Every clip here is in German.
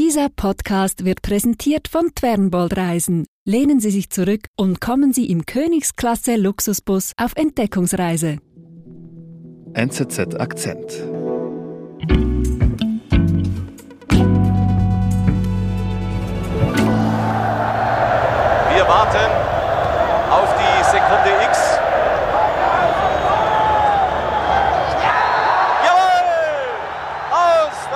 Dieser Podcast wird präsentiert von Twernbold Reisen. Lehnen Sie sich zurück und kommen Sie im Königsklasse Luxusbus auf Entdeckungsreise. NZZ Akzent.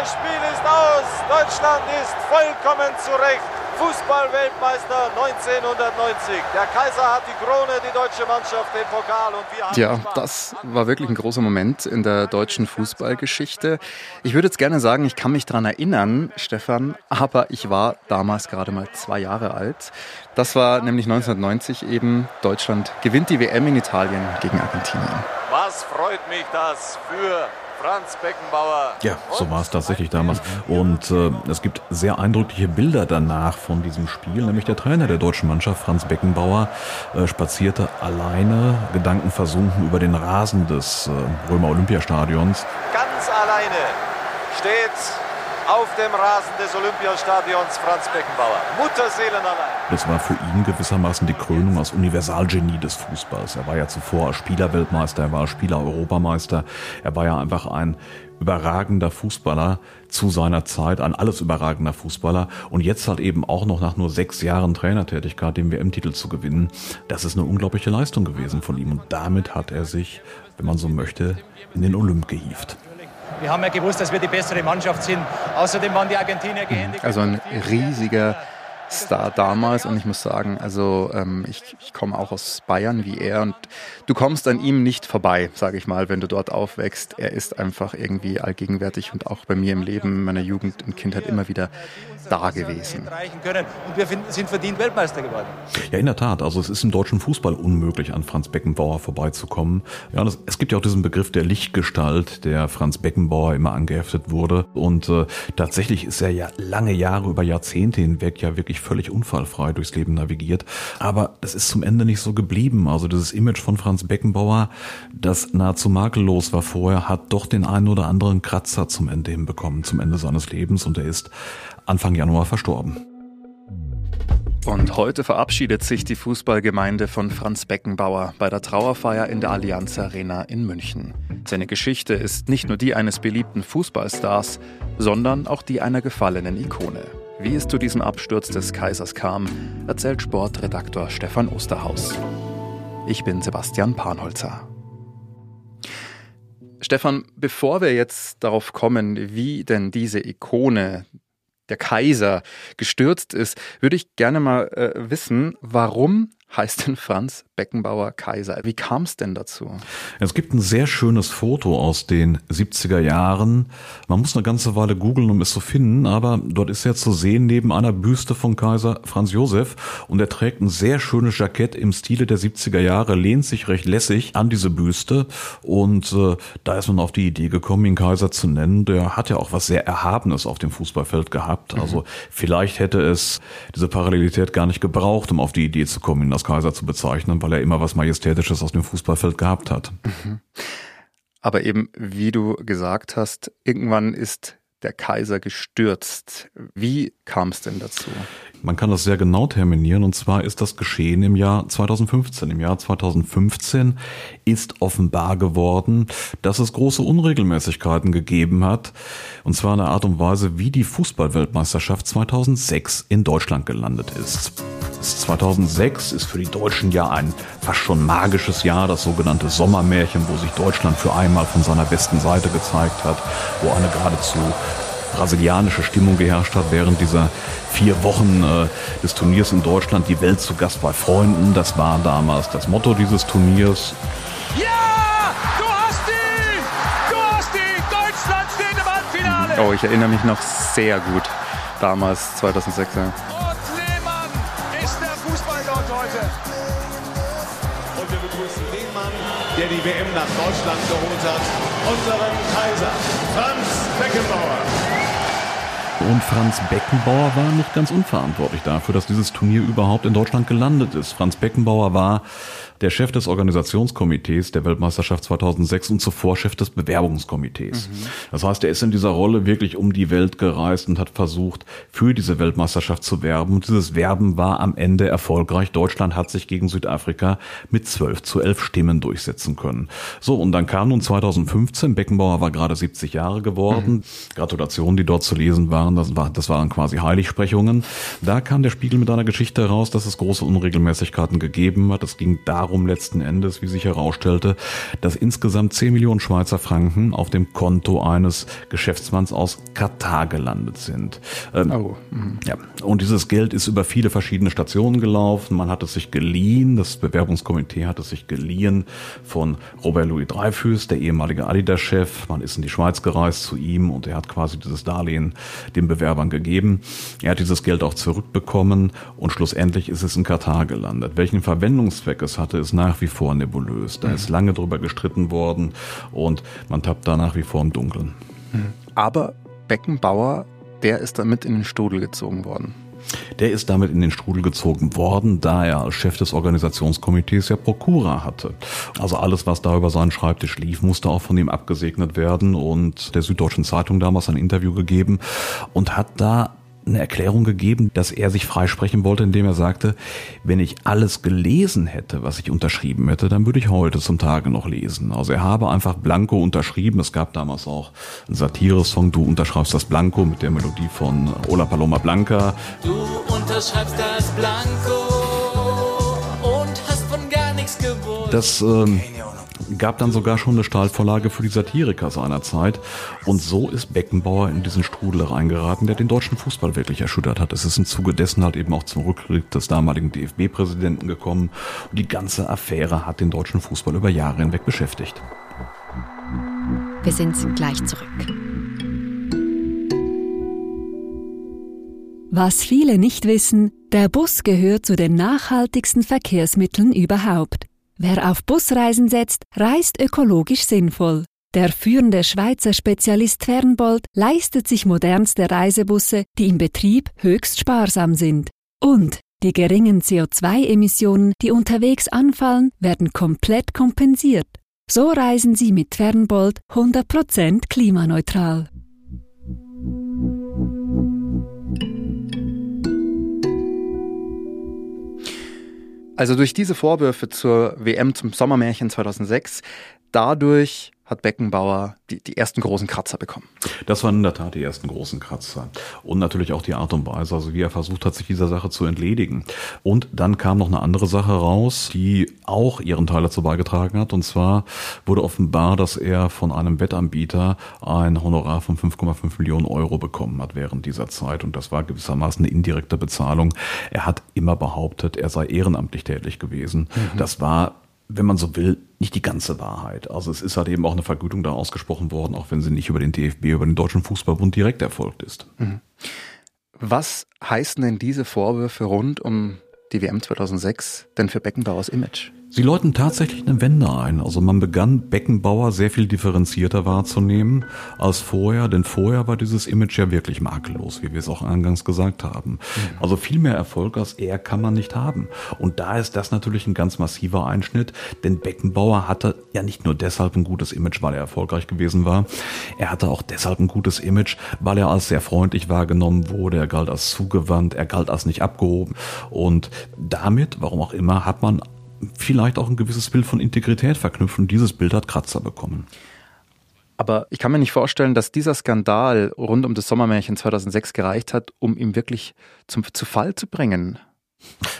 Das Spiel ist aus! Deutschland ist vollkommen zurecht Fußballweltmeister 1990. Der Kaiser hat die Krone, die deutsche Mannschaft den Pokal und wir haben Ja, das war wirklich ein großer Moment in der deutschen Fußballgeschichte. Ich würde jetzt gerne sagen, ich kann mich daran erinnern, Stefan, aber ich war damals gerade mal zwei Jahre alt. Das war nämlich 1990 eben. Deutschland gewinnt die WM in Italien gegen Argentinien. Was freut mich das für Franz Beckenbauer. Ja, so war es tatsächlich damals. Und äh, es gibt sehr eindrückliche Bilder danach von diesem Spiel. Nämlich der Trainer der deutschen Mannschaft, Franz Beckenbauer, äh, spazierte alleine, gedankenversunken über den Rasen des äh, Römer Olympiastadions. Ganz alleine steht auf dem Rasen des Olympiastadions Franz Beckenbauer. Mutterseelen allein. Das war für ihn gewissermaßen die Krönung als Universalgenie des Fußballs. Er war ja zuvor Spielerweltmeister, er war Spieler-Europameister, er war ja einfach ein überragender Fußballer zu seiner Zeit, ein alles überragender Fußballer und jetzt halt eben auch noch nach nur sechs Jahren Trainertätigkeit den WM-Titel zu gewinnen. Das ist eine unglaubliche Leistung gewesen von ihm und damit hat er sich, wenn man so möchte, in den Olymp gehievt. Wir haben ja gewusst, dass wir die bessere Mannschaft sind. Außerdem waren die Argentinier gehändigt. Also ein riesiger Star damals und ich muss sagen, also ähm, ich, ich komme auch aus Bayern wie er und du kommst an ihm nicht vorbei, sage ich mal, wenn du dort aufwächst. Er ist einfach irgendwie allgegenwärtig und auch bei mir im Leben, meiner Jugend und Kindheit immer wieder da gewesen. Und wir sind verdient Weltmeister geworden. Ja, in der Tat. Also es ist im deutschen Fußball unmöglich, an Franz Beckenbauer vorbeizukommen. Ja, das, es gibt ja auch diesen Begriff der Lichtgestalt, der Franz Beckenbauer immer angeheftet wurde. Und äh, tatsächlich ist er ja lange Jahre, über Jahrzehnte hinweg ja wirklich völlig unfallfrei durchs Leben navigiert. Aber es ist zum Ende nicht so geblieben. Also dieses Image von Franz Beckenbauer, das nahezu makellos war vorher, hat doch den einen oder anderen Kratzer zum Ende hinbekommen, zum Ende seines Lebens. Und er ist Anfang Januar verstorben. Und heute verabschiedet sich die Fußballgemeinde von Franz Beckenbauer bei der Trauerfeier in der Allianz Arena in München. Seine Geschichte ist nicht nur die eines beliebten Fußballstars, sondern auch die einer gefallenen Ikone. Wie es zu diesem Absturz des Kaisers kam, erzählt Sportredaktor Stefan Osterhaus. Ich bin Sebastian Panholzer. Stefan, bevor wir jetzt darauf kommen, wie denn diese Ikone, der Kaiser, gestürzt ist, würde ich gerne mal äh, wissen, warum heißt denn Franz Beckenbauer Kaiser? Wie kam es denn dazu? Es gibt ein sehr schönes Foto aus den 70er Jahren. Man muss eine ganze Weile googeln, um es zu finden, aber dort ist er zu sehen neben einer Büste von Kaiser Franz Josef und er trägt ein sehr schönes Jackett im Stile der 70er Jahre, lehnt sich recht lässig an diese Büste und äh, da ist man auf die Idee gekommen, ihn Kaiser zu nennen. Der hat ja auch was sehr Erhabenes auf dem Fußballfeld gehabt. Also mhm. vielleicht hätte es diese Parallelität gar nicht gebraucht, um auf die Idee zu kommen, als Kaiser zu bezeichnen, weil er immer was Majestätisches aus dem Fußballfeld gehabt hat. Mhm. Aber eben, wie du gesagt hast, irgendwann ist der Kaiser gestürzt. Wie kam es denn dazu? Man kann das sehr genau terminieren und zwar ist das geschehen im Jahr 2015. Im Jahr 2015 ist offenbar geworden, dass es große Unregelmäßigkeiten gegeben hat und zwar in der Art und Weise, wie die Fußballweltmeisterschaft 2006 in Deutschland gelandet ist. 2006 ist für die Deutschen ja ein fast schon magisches Jahr, das sogenannte Sommermärchen, wo sich Deutschland für einmal von seiner besten Seite gezeigt hat, wo eine geradezu brasilianische Stimmung geherrscht hat während dieser vier Wochen äh, des Turniers in Deutschland. Die Welt zu Gast bei Freunden, das war damals das Motto dieses Turniers. Ja, du hast ihn! Du hast ihn! Deutschland steht im Halbfinale! Oh, ich erinnere mich noch sehr gut. Damals, 2006. Ja. Die WM nach Deutschland geholt hat, unseren Kaiser, Franz Beckenbauer. Und Franz Beckenbauer war nicht ganz unverantwortlich dafür, dass dieses Turnier überhaupt in Deutschland gelandet ist. Franz Beckenbauer war der Chef des Organisationskomitees der Weltmeisterschaft 2006 und zuvor Chef des Bewerbungskomitees. Mhm. Das heißt, er ist in dieser Rolle wirklich um die Welt gereist und hat versucht, für diese Weltmeisterschaft zu werben. Und dieses Werben war am Ende erfolgreich. Deutschland hat sich gegen Südafrika mit 12 zu 11 Stimmen durchsetzen können. So, und dann kam nun 2015, Beckenbauer war gerade 70 Jahre geworden. Mhm. Gratulationen, die dort zu lesen waren, das, war, das waren quasi Heiligsprechungen. Da kam der Spiegel mit einer Geschichte heraus, dass es große Unregelmäßigkeiten gegeben hat. Es ging darum, darum letzten Endes, wie sich herausstellte, dass insgesamt 10 Millionen Schweizer Franken auf dem Konto eines Geschäftsmanns aus Katar gelandet sind. Ähm, oh. Mhm. Ja. Und dieses Geld ist über viele verschiedene Stationen gelaufen. Man hat es sich geliehen, das Bewerbungskomitee hat es sich geliehen von Robert Louis Dreyfus, der ehemalige Adidas-Chef. Man ist in die Schweiz gereist zu ihm und er hat quasi dieses Darlehen den Bewerbern gegeben. Er hat dieses Geld auch zurückbekommen und schlussendlich ist es in Katar gelandet. Welchen Verwendungszweck es hatte, ist nach wie vor nebulös. Da mhm. ist lange drüber gestritten worden und man tappt da nach wie vor im Dunkeln. Mhm. Aber Beckenbauer, der ist damit in den Strudel gezogen worden. Der ist damit in den Strudel gezogen worden, da er als Chef des Organisationskomitees ja Prokura hatte. Also alles, was da über seinen Schreibtisch lief, musste auch von ihm abgesegnet werden und der Süddeutschen Zeitung damals ein Interview gegeben und hat da eine Erklärung gegeben, dass er sich freisprechen wollte, indem er sagte, wenn ich alles gelesen hätte, was ich unterschrieben hätte, dann würde ich heute zum Tage noch lesen. Also er habe einfach Blanco unterschrieben. Es gab damals auch einen Satire-Song, Du unterschreibst das Blanco mit der Melodie von Ola Paloma Blanca. Du unterschreibst das Blanco und hast von gar nichts gewusst. Das ähm, gab dann sogar schon eine Stahlvorlage für die Satiriker seiner Zeit. Und so ist Beckenbauer in diesen Strudel reingeraten, der den deutschen Fußball wirklich erschüttert hat. Es ist im Zuge dessen halt eben auch zum Rücktritt des damaligen DFB-Präsidenten gekommen. Und die ganze Affäre hat den deutschen Fußball über Jahre hinweg beschäftigt. Wir sind gleich zurück. Was viele nicht wissen, der Bus gehört zu den nachhaltigsten Verkehrsmitteln überhaupt. Wer auf Busreisen setzt, reist ökologisch sinnvoll. Der führende Schweizer Spezialist Fernbold leistet sich modernste Reisebusse, die im Betrieb höchst sparsam sind. Und die geringen CO2-Emissionen, die unterwegs anfallen, werden komplett kompensiert. So reisen Sie mit Fernbold 100% klimaneutral. Also durch diese Vorwürfe zur WM zum Sommermärchen 2006, dadurch hat Beckenbauer die, die ersten großen Kratzer bekommen. Das waren in der Tat die ersten großen Kratzer. Und natürlich auch die Art und Weise, also wie er versucht hat, sich dieser Sache zu entledigen. Und dann kam noch eine andere Sache raus, die auch ihren Teil dazu beigetragen hat. Und zwar wurde offenbar, dass er von einem Wettanbieter ein Honorar von 5,5 Millionen Euro bekommen hat während dieser Zeit. Und das war gewissermaßen eine indirekte Bezahlung. Er hat immer behauptet, er sei ehrenamtlich tätig gewesen. Mhm. Das war wenn man so will, nicht die ganze Wahrheit. Also es ist halt eben auch eine Vergütung da ausgesprochen worden, auch wenn sie nicht über den DFB, über den Deutschen Fußballbund direkt erfolgt ist. Mhm. Was heißen denn diese Vorwürfe rund um die WM 2006 denn für Beckenbauers Image? Sie läuten tatsächlich eine Wende ein. Also man begann Beckenbauer sehr viel differenzierter wahrzunehmen als vorher, denn vorher war dieses Image ja wirklich makellos, wie wir es auch eingangs gesagt haben. Mhm. Also viel mehr Erfolg als er kann man nicht haben. Und da ist das natürlich ein ganz massiver Einschnitt, denn Beckenbauer hatte ja nicht nur deshalb ein gutes Image, weil er erfolgreich gewesen war, er hatte auch deshalb ein gutes Image, weil er als sehr freundlich wahrgenommen wurde, er galt als zugewandt, er galt als nicht abgehoben und damit, warum auch immer, hat man vielleicht auch ein gewisses Bild von Integrität verknüpft und dieses Bild hat Kratzer bekommen. Aber ich kann mir nicht vorstellen, dass dieser Skandal rund um das Sommermärchen 2006 gereicht hat, um ihn wirklich zum, zu Fall zu bringen.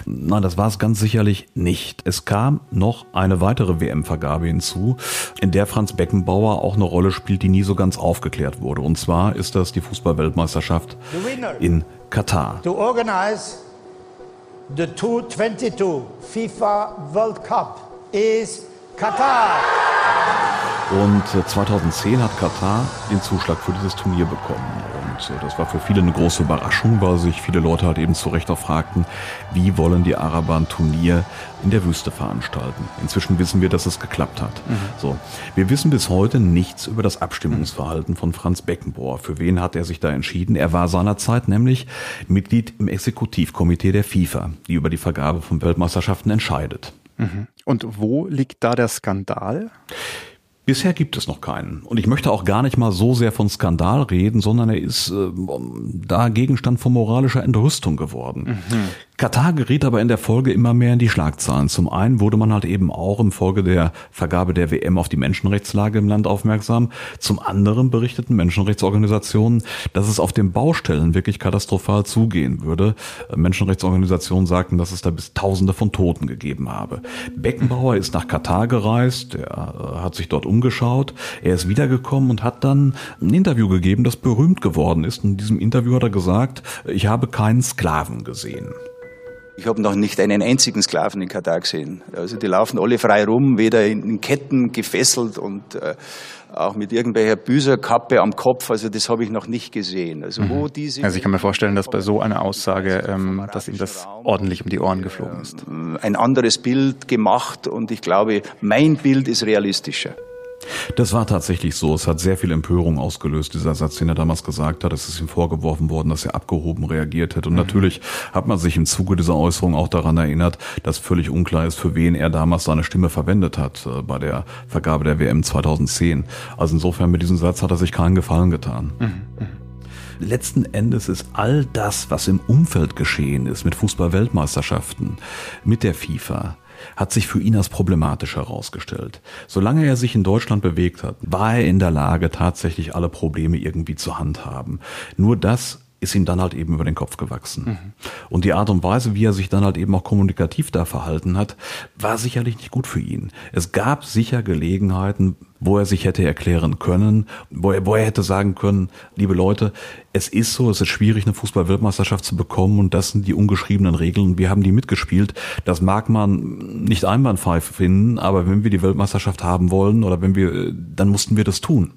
Nein, das war es ganz sicherlich nicht. Es kam noch eine weitere WM-Vergabe hinzu, in der Franz Beckenbauer auch eine Rolle spielt, die nie so ganz aufgeklärt wurde. Und zwar ist das die Fußball-Weltmeisterschaft in Katar. To organize the 2022 FIFA World Cup is Katar. Und 2010 äh, hat Katar den Zuschlag für dieses Turnier bekommen. Und äh, das war für viele eine große Überraschung, weil sich viele Leute halt eben zu Recht auch fragten, wie wollen die Araber ein Turnier in der Wüste veranstalten. Inzwischen wissen wir, dass es geklappt hat. Mhm. So, wir wissen bis heute nichts über das Abstimmungsverhalten von Franz Beckenbauer. Für wen hat er sich da entschieden? Er war seinerzeit nämlich Mitglied im Exekutivkomitee der FIFA, die über die Vergabe von Weltmeisterschaften entscheidet. Mhm. Und wo liegt da der Skandal? Bisher gibt es noch keinen. Und ich möchte auch gar nicht mal so sehr von Skandal reden, sondern er ist äh, da Gegenstand von moralischer Entrüstung geworden. Mhm. Katar geriet aber in der Folge immer mehr in die Schlagzeilen. Zum einen wurde man halt eben auch im Folge der Vergabe der WM auf die Menschenrechtslage im Land aufmerksam. Zum anderen berichteten Menschenrechtsorganisationen, dass es auf den Baustellen wirklich katastrophal zugehen würde. Menschenrechtsorganisationen sagten, dass es da bis Tausende von Toten gegeben habe. Beckenbauer ist nach Katar gereist, er äh, hat sich dort umgeschaut, er ist wiedergekommen und hat dann ein Interview gegeben, das berühmt geworden ist. In diesem Interview hat er gesagt, ich habe keinen Sklaven gesehen. Ich habe noch nicht einen einzigen Sklaven in Katar gesehen. Also die laufen alle frei rum, weder in Ketten gefesselt und äh, auch mit irgendwelcher Büserkappe am Kopf. Also das habe ich noch nicht gesehen. Also wo mhm. diese also ich kann mir vorstellen, dass bei so einer Aussage, ähm, dass ihm das ordentlich um die Ohren geflogen ist. Ein anderes Bild gemacht und ich glaube, mein Bild ist realistischer. Das war tatsächlich so. Es hat sehr viel Empörung ausgelöst, dieser Satz, den er damals gesagt hat. Es ist ihm vorgeworfen worden, dass er abgehoben reagiert hätte. Und mhm. natürlich hat man sich im Zuge dieser Äußerung auch daran erinnert, dass völlig unklar ist, für wen er damals seine Stimme verwendet hat äh, bei der Vergabe der WM 2010. Also insofern mit diesem Satz hat er sich keinen Gefallen getan. Mhm. mhm. Letzten Endes ist all das, was im Umfeld geschehen ist, mit Fußball-Weltmeisterschaften, mit der FIFA, hat sich für ihn als problematisch herausgestellt. Solange er sich in Deutschland bewegt hat, war er in der Lage, tatsächlich alle Probleme irgendwie zu handhaben. Nur das ist ihm dann halt eben über den Kopf gewachsen. Mhm. Und die Art und Weise, wie er sich dann halt eben auch kommunikativ da verhalten hat, war sicherlich nicht gut für ihn. Es gab sicher Gelegenheiten, wo er sich hätte erklären können, wo er, wo er hätte sagen können, liebe Leute, es ist so, es ist schwierig, eine Fußball-Weltmeisterschaft zu bekommen und das sind die ungeschriebenen Regeln. Wir haben die mitgespielt. Das mag man nicht einwandfrei finden, aber wenn wir die Weltmeisterschaft haben wollen oder wenn wir, dann mussten wir das tun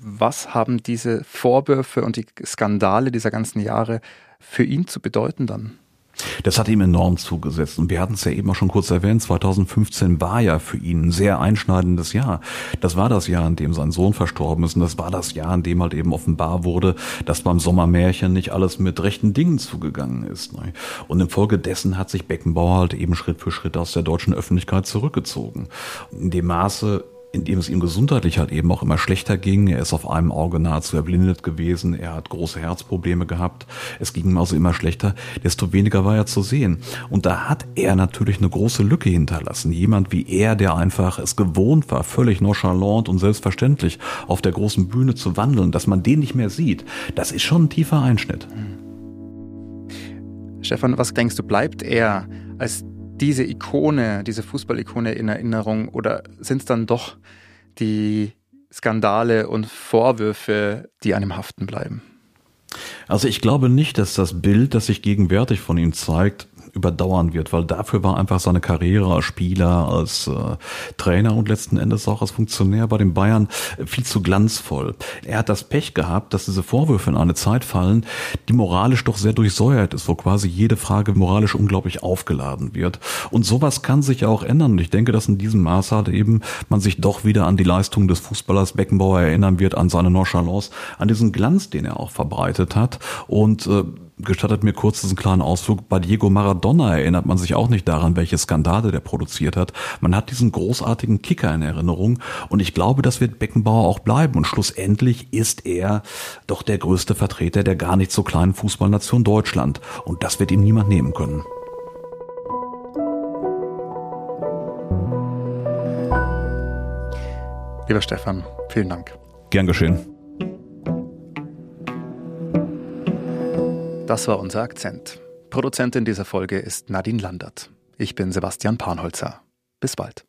was haben diese Vorwürfe und die Skandale dieser ganzen Jahre für ihn zu bedeuten dann? Das hat ihm enorm zugesetzt. Und wir hatten es ja eben auch schon kurz erwähnt, 2015 war ja für ihn ein sehr einschneidendes Jahr. Das war das Jahr, in dem sein Sohn verstorben ist. Und das war das Jahr, in dem halt eben offenbar wurde, dass beim Sommermärchen nicht alles mit rechten Dingen zugegangen ist. Ne? Und infolgedessen hat sich Beckenbauer halt eben Schritt für Schritt aus der deutschen Öffentlichkeit zurückgezogen. In dem Maße, in dem es ihm gesundheitlich halt eben auch immer schlechter ging. Er ist auf einem Auge nahezu erblindet gewesen. Er hat große Herzprobleme gehabt. Es ging ihm also immer schlechter. Desto weniger war er zu sehen. Und da hat er natürlich eine große Lücke hinterlassen. Jemand wie er, der einfach es gewohnt war, völlig nonchalant und selbstverständlich auf der großen Bühne zu wandeln, dass man den nicht mehr sieht. Das ist schon ein tiefer Einschnitt. Stefan, was denkst du, bleibt er als diese Ikone, diese Fußballikone in Erinnerung oder sind es dann doch die Skandale und Vorwürfe, die einem haften bleiben? Also ich glaube nicht, dass das Bild, das sich gegenwärtig von ihm zeigt, überdauern wird, weil dafür war einfach seine Karriere als Spieler, als äh, Trainer und letzten Endes auch als Funktionär bei den Bayern viel zu glanzvoll. Er hat das Pech gehabt, dass diese Vorwürfe in eine Zeit fallen, die moralisch doch sehr durchsäuert ist, wo quasi jede Frage moralisch unglaublich aufgeladen wird. Und sowas kann sich auch ändern. Und ich denke, dass in diesem Maß halt eben man sich doch wieder an die Leistung des Fußballers Beckenbauer erinnern wird, an seine Nonchalance, an diesen Glanz, den er auch verbreitet hat. Und äh, gestattet mir kurz diesen kleinen Ausflug. Bei Diego Maradona erinnert man sich auch nicht daran, welche Skandale der produziert hat. Man hat diesen großartigen Kicker in Erinnerung und ich glaube, das wird Beckenbauer auch bleiben und schlussendlich ist er doch der größte Vertreter der gar nicht so kleinen Fußballnation Deutschland und das wird ihm niemand nehmen können. Lieber Stefan, vielen Dank. Gern geschehen. Das war unser Akzent. Produzentin dieser Folge ist Nadine Landert. Ich bin Sebastian Panholzer. Bis bald.